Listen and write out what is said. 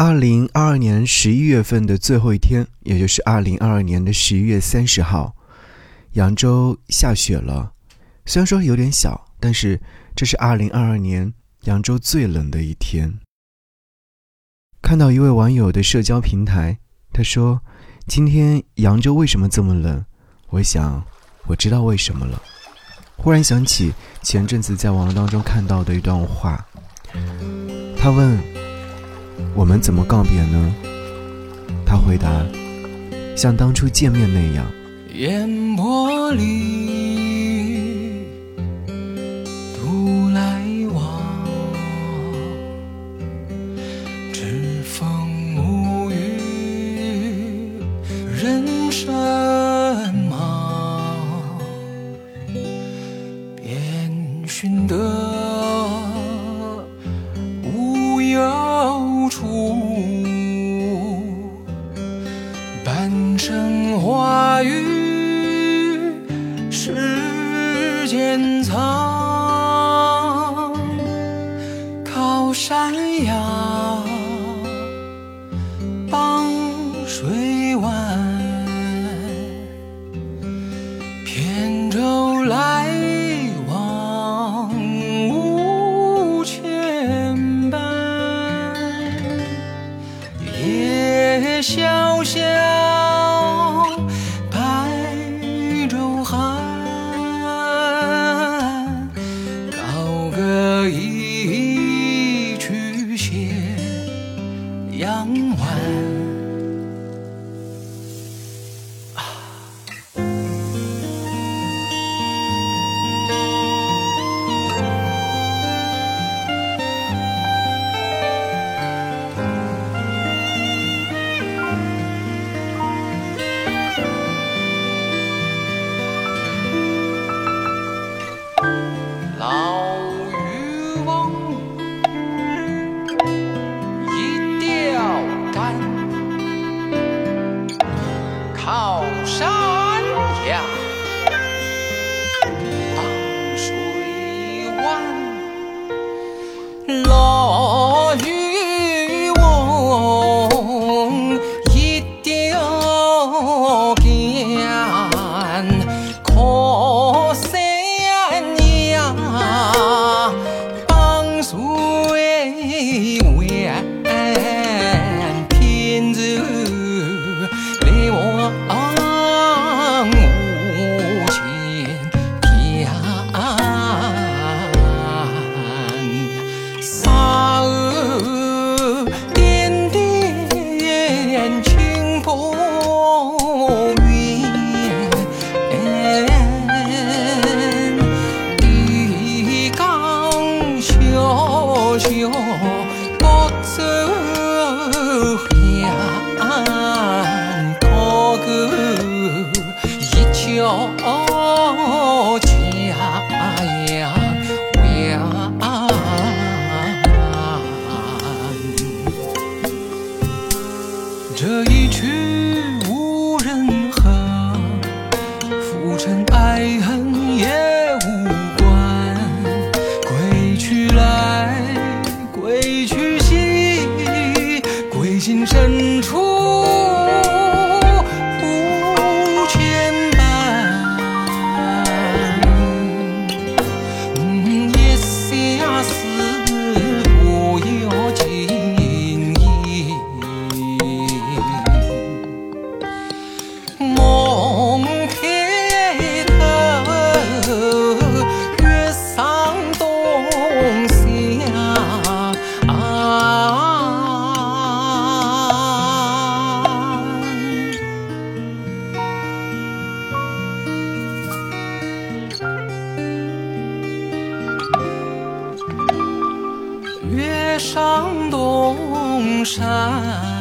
二零二二年十一月份的最后一天，也就是二零二二年的十一月三十号，扬州下雪了。虽然说有点小，但是这是二零二二年扬州最冷的一天。看到一位网友的社交平台，他说：“今天扬州为什么这么冷？”我想，我知道为什么了。忽然想起前阵子在网络当中看到的一段话，他问：“我们怎么告别呢？”他回答：“像当初见面那样。”烟波里，独来往，知风沐雨，人生忙，遍寻得花雨。世间藏，靠山崖，傍水湾，扁舟来往无牵绊，夜潇潇。这一去无人和，浮沉爱恨月上东山。